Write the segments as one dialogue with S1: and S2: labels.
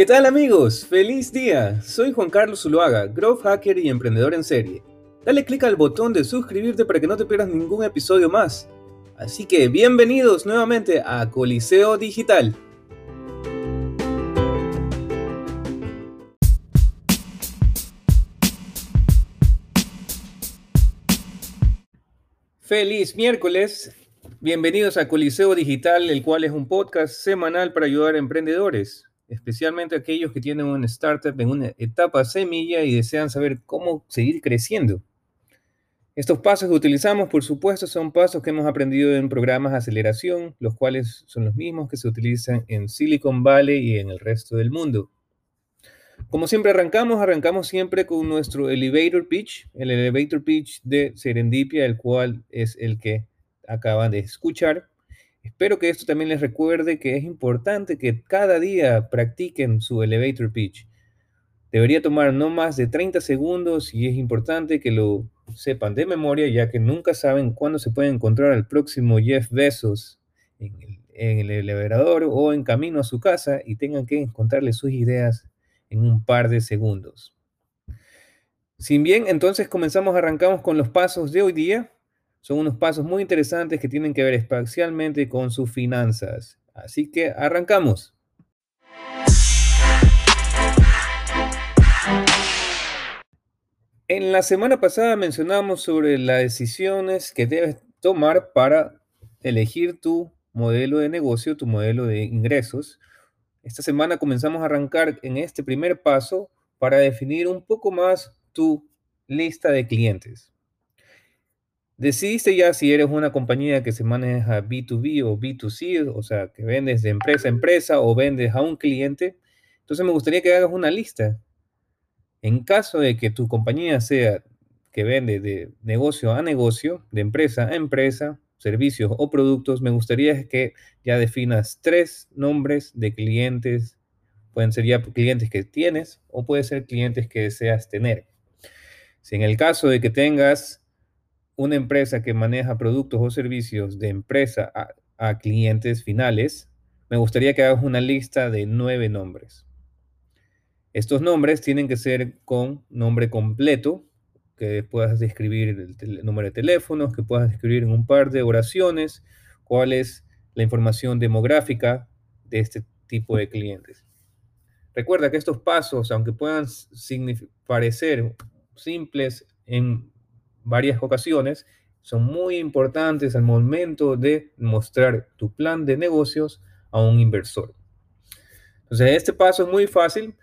S1: ¿Qué tal amigos? ¡Feliz día! Soy Juan Carlos Zuluaga, growth hacker y emprendedor en serie. Dale clic al botón de suscribirte para que no te pierdas ningún episodio más. Así que bienvenidos nuevamente a Coliseo Digital. Feliz miércoles. Bienvenidos a Coliseo Digital, el cual es un podcast semanal para ayudar a emprendedores, especialmente aquellos que tienen una startup en una etapa semilla y desean saber cómo seguir creciendo. Estos pasos que utilizamos, por supuesto, son pasos que hemos aprendido en programas de aceleración, los cuales son los mismos que se utilizan en Silicon Valley y en el resto del mundo. Como siempre arrancamos, arrancamos siempre con nuestro elevator pitch, el elevator pitch de Serendipia, el cual es el que acaban de escuchar. Espero que esto también les recuerde que es importante que cada día practiquen su elevator pitch. Debería tomar no más de 30 segundos y es importante que lo sepan de memoria, ya que nunca saben cuándo se puede encontrar al próximo Jeff Bezos en el, elevador o en camino a su casa y tengan que encontrarle sus ideas en un par de segundos. Sin bien, entonces comenzamos, arrancamos con los pasos de hoy día. Son unos pasos muy interesantes que tienen que ver especialmente con sus finanzas. Así que arrancamos. En la semana pasada mencionamos sobre las decisiones que debes tomar para elegir tu modelo de negocio, tu modelo de ingresos esta semana comenzamos a arrancar en este primer paso para definir un poco más tu lista de clientes. Decidiste ya si eres una compañía que se maneja B2B o B2C, o sea, que vendes de empresa a empresa o vendes a un cliente. Entonces me gustaría que hagas una lista. En caso de que tu compañía sea que vende de negocio a negocio, de empresa a empresa, servicios o productos, me gustaría que ya definas tres nombres de clientes. Pueden ser ya clientes que tienes o pueden ser clientes que deseas tener. Si en el caso de que tengas una empresa que maneja productos o servicios de empresa a, clientes finales, me gustaría que hagas una lista de nueve nombres. Estos nombres tienen que ser con nombre completo, que puedas describir el, número de teléfonos, que puedas describir en un par de oraciones cuál es la información demográfica de este tipo de clientes. Recuerda que estos pasos, aunque puedan parecer simples en varias ocasiones, son muy importantes al momento de mostrar tu plan de negocios a un inversor. Entonces, este paso es muy fácil,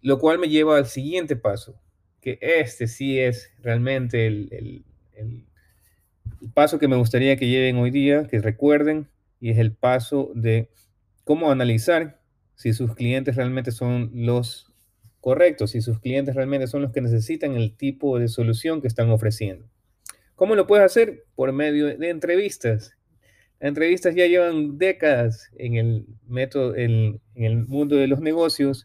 S1: lo cual me lleva al siguiente paso, que este sí es realmente el, paso que me gustaría que lleven hoy día, que recuerden, y es el paso de cómo analizar si sus clientes realmente son los correctos, si sus clientes realmente son los que necesitan el tipo de solución que están ofreciendo. ¿Cómo lo puedes hacer? Por medio de entrevistas. entrevistas ya llevan décadas en el método, en el mundo de los negocios,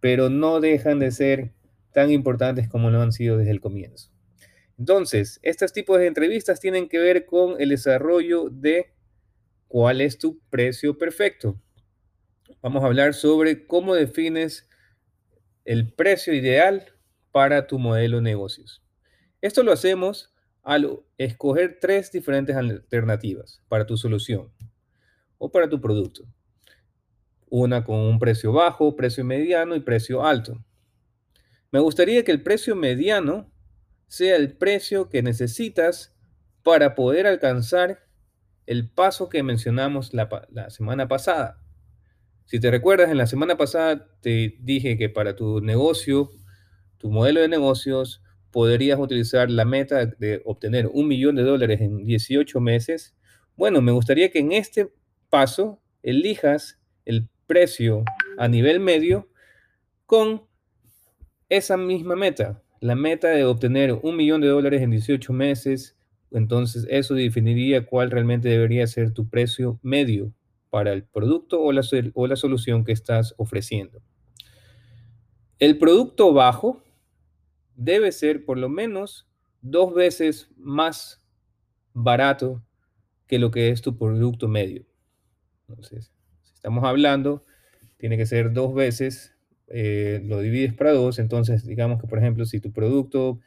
S1: pero no dejan de ser tan importantes como lo han sido desde el comienzo. Entonces, estos tipos de entrevistas tienen que ver con el desarrollo de cuál es tu precio perfecto. Vamos a hablar sobre cómo defines el precio ideal para tu modelo de negocios. Esto lo hacemos al escoger tres diferentes alternativas para tu solución o para tu producto. Una con un precio bajo, precio mediano y precio alto. Me gustaría que el precio mediano sea el precio que necesitas para poder alcanzar el paso que mencionamos la, semana pasada. Si te recuerdas, en la semana pasada te dije que para tu negocio, tu modelo de negocios, podrías utilizar la meta de obtener un millón de dólares en 18 meses. Bueno, me gustaría que en este paso elijas el precio a nivel medio con esa misma meta, la meta de obtener un millón de dólares en 18 meses, entonces eso definiría cuál realmente debería ser tu precio medio para el producto o la, o la solución que estás ofreciendo. El producto bajo debe ser por lo menos dos veces más barato que lo que es tu producto medio. Entonces, si estamos hablando, tiene que ser dos veces eh, lo divides para dos, entonces digamos que, por ejemplo, si tu producto,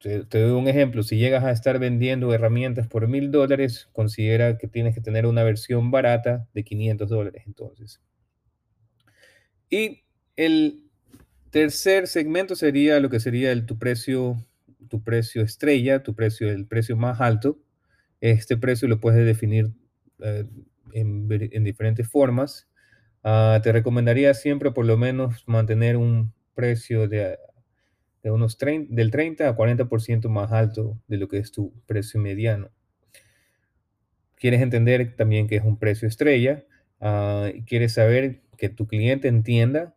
S1: te, te doy un ejemplo, si llegas a estar vendiendo herramientas por mil dólares, considera que tienes que tener una versión barata de 500 dólares, entonces. Y el tercer segmento sería lo que sería el, tu precio, tu precio estrella, tu precio, el precio más alto. Este precio lo puedes definir eh, en, en diferentes formas. Ah, te recomendaría siempre por lo menos mantener un precio de, de unos 30, del 30 a 40% más alto de lo que es tu precio mediano. Quieres entender también que es un precio estrella, y quieres saber que tu cliente entienda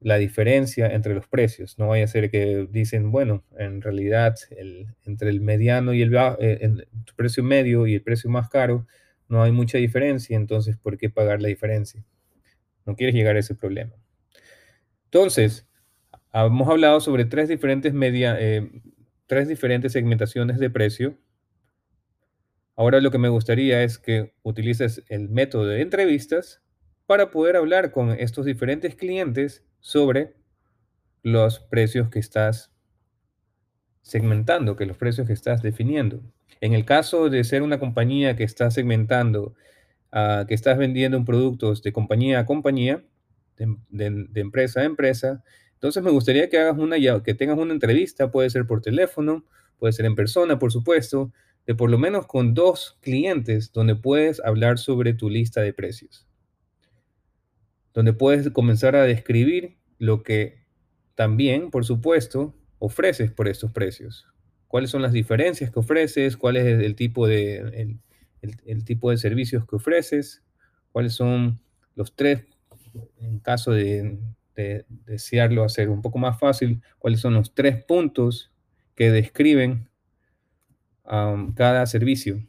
S1: la diferencia entre los precios. No vaya a ser que dicen, bueno, en realidad el, entre el mediano y el, ba- eh, el precio medio y el precio más caro no hay mucha diferencia, entonces ¿por qué pagar la diferencia? No quieres llegar a ese problema. Entonces, hemos hablado sobre tres diferentes, media, eh, tres diferentes segmentaciones de precio. Ahora lo que me gustaría es que utilices el método de entrevistas para poder hablar con estos diferentes clientes sobre los precios que estás segmentando, que los precios que estás definiendo. En el caso de ser una compañía que está segmentando, ah, que estás vendiendo productos de compañía a compañía, de, de- de empresa a empresa, entonces me gustaría que hagas una, que tengas una entrevista, puede ser por teléfono, puede ser en persona, por supuesto, de por lo menos con dos clientes donde puedes hablar sobre tu lista de precios donde puedes comenzar a describir lo que también, por supuesto, ofreces por estos precios. ¿Cuáles son las diferencias que ofreces? ¿Cuál es el tipo de, el- el tipo de servicios que ofreces? ¿Cuáles son los tres, en caso de, de desearlo hacer un poco más fácil, cuáles son los tres puntos que describen am, cada servicio?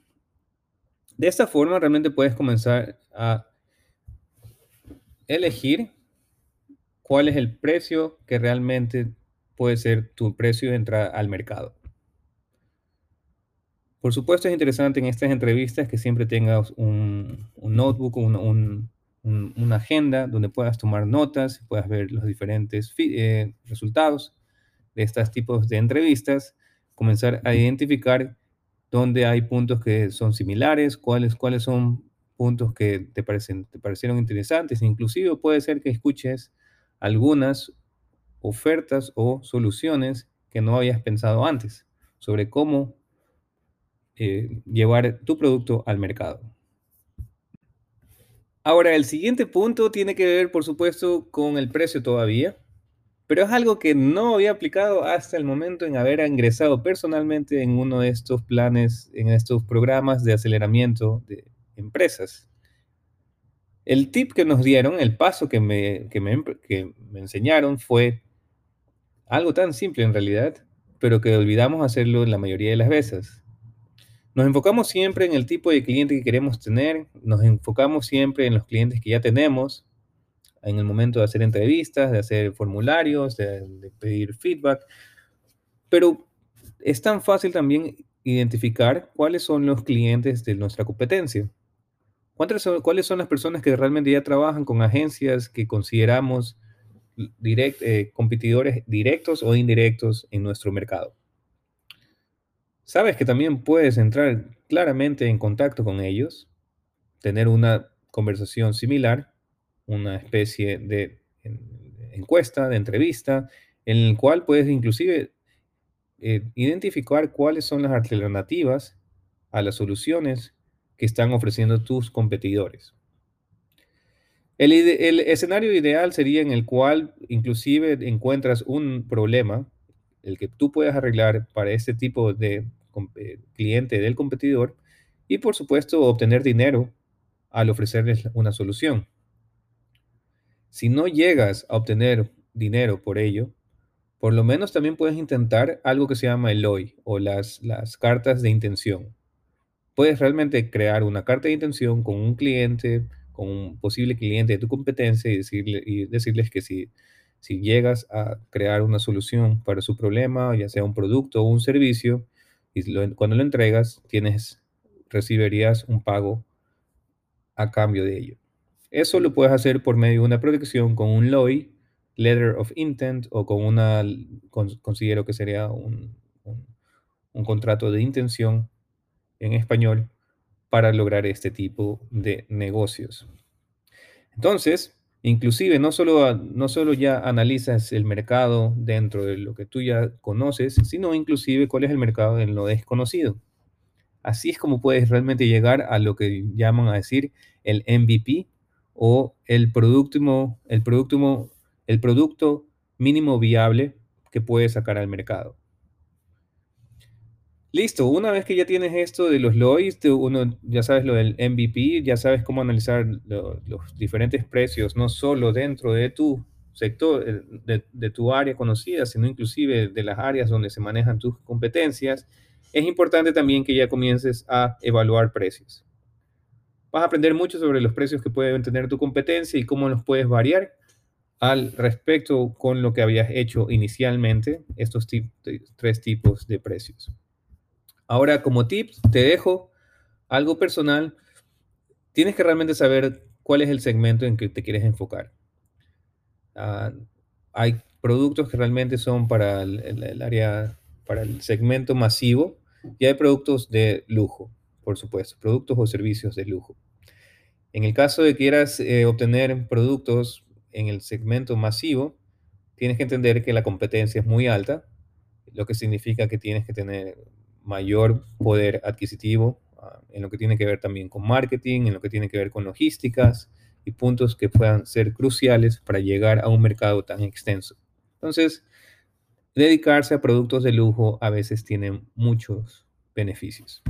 S1: De esta forma, realmente puedes comenzar a elegir cuál es el precio que realmente puede ser tu precio de entrada al mercado. Por supuesto, es interesante en estas entrevistas que siempre tengas un, un notebook, un- un- una agenda donde puedas tomar notas, puedas ver los diferentes eh, resultados de estos tipos de entrevistas, comenzar a identificar dónde hay puntos que son similares, cuáles, cuáles son puntos que te, parecen, te parecieron interesantes. Inclusive puede ser que escuches algunas ofertas o soluciones que no habías pensado antes sobre cómo eh, llevar tu producto al mercado. Ahora, el siguiente punto tiene que ver, por supuesto, con el precio todavía, pero es algo que no había aplicado hasta el momento en haber ingresado personalmente en uno de estos planes, en estos programas de aceleramiento de empresas. El tip que nos dieron, el paso que me, que me, que me enseñaron fue algo tan simple en realidad, pero que olvidamos hacerlo la mayoría de las veces. Nos enfocamos siempre en el tipo de cliente que queremos tener, nos enfocamos siempre en los clientes que ya tenemos, en el momento de hacer entrevistas, de hacer formularios, de, pedir feedback, pero es tan fácil también identificar cuáles son los clientes de nuestra competencia. ¿Cuántas son- ¿Cuáles son las personas que realmente ya trabajan con agencias que consideramos direct- eh, competidores directos o indirectos en nuestro mercado? Sabes que también puedes entrar claramente en contacto con ellos, tener una conversación similar, una especie de en- encuesta, de entrevista, en el cual puedes inclusive eh, identificar cuáles son las alternativas a las soluciones que están ofreciendo tus competidores. El, el escenario ideal sería en el cual inclusive encuentras un problema, el que tú puedas arreglar para este tipo de eh, cliente del competidor y por supuesto obtener dinero al ofrecerles una solución. Si no llegas a obtener dinero por ello, por lo menos también puedes intentar algo que se llama el OI o las, las cartas de intención. Puedes realmente crear una carta de intención con un cliente, con un posible cliente de tu competencia y, decirle, y decirles que si, si llegas a crear una solución para su problema, ya sea un producto o un servicio, y cuando lo entregas, tienes, recibirías un pago a cambio de ello. Eso lo puedes hacer por medio de una protección con un LOI, Letter of Intent, o con una, considero que sería un, un contrato de intención en español para lograr este tipo de negocios. Entonces, inclusive no solo, no solo ya analizas el mercado dentro de lo que tú ya conoces, sino inclusive cuál es el mercado en lo desconocido. Así es como puedes realmente llegar a lo que llaman a decir el MVP o el producto, el producto, el producto mínimo viable que puedes sacar al mercado. Listo, una vez que ya tienes esto de los LOIs, uno, ya sabes lo del MVP, ya sabes cómo analizar los diferentes precios, no solo dentro de tu sector, eh, de, tu área conocida, sino inclusive de las áreas donde se manejan tus competencias, es importante también que ya comiences a evaluar precios. Vas a aprender mucho sobre los precios que pueden tener tu competencia y cómo los puedes variar al respecto con lo que habías hecho inicialmente, estos tres tipos de precios. Ahora, como tips, te dejo algo personal. Tienes que realmente saber cuál es el segmento en que te quieres enfocar. Ah, hay productos que realmente son para el, área, para el segmento masivo y hay productos de lujo, por supuesto, productos o servicios de lujo. En el caso de que quieras eh, obtener productos en el segmento masivo, tienes que entender que la competencia es muy alta, lo que significa que tienes que tener mayor poder adquisitivo ah, en lo que tiene que ver también con marketing, en lo que tiene que ver con logísticas y puntos que puedan ser cruciales para llegar a un mercado tan extenso. Entonces, dedicarse a productos de lujo a veces tiene muchos beneficios.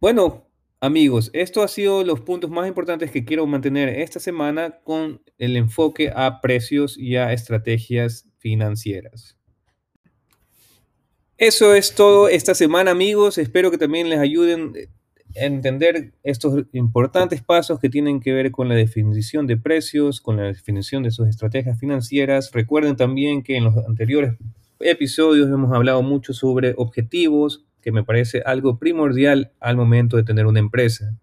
S1: Bueno, amigos, esto ha sido los puntos más importantes que quiero mantener esta semana con el enfoque a precios y a estrategias financieras. Eso es todo esta semana, amigos. Espero que también les ayuden a entender estos importantes pasos que tienen que ver con la definición de precios, con la definición de sus estrategias financieras. Recuerden también que en los anteriores episodios hemos hablado mucho sobre objetivos, que me parece algo primordial al momento de tener una empresa.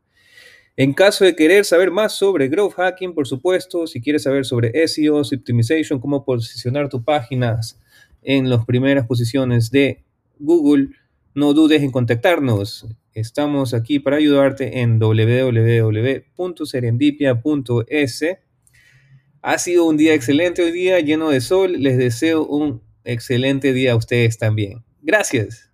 S1: En caso de querer saber más sobre growth hacking, por supuesto, si quieres saber sobre SEO, optimization, cómo posicionar tus páginas en las primeras posiciones de Google, no dudes en contactarnos. Estamos aquí para ayudarte en www.serendipia.es. Ha sido un día excelente hoy día, lleno de sol. Les deseo un excelente día a ustedes también. Gracias.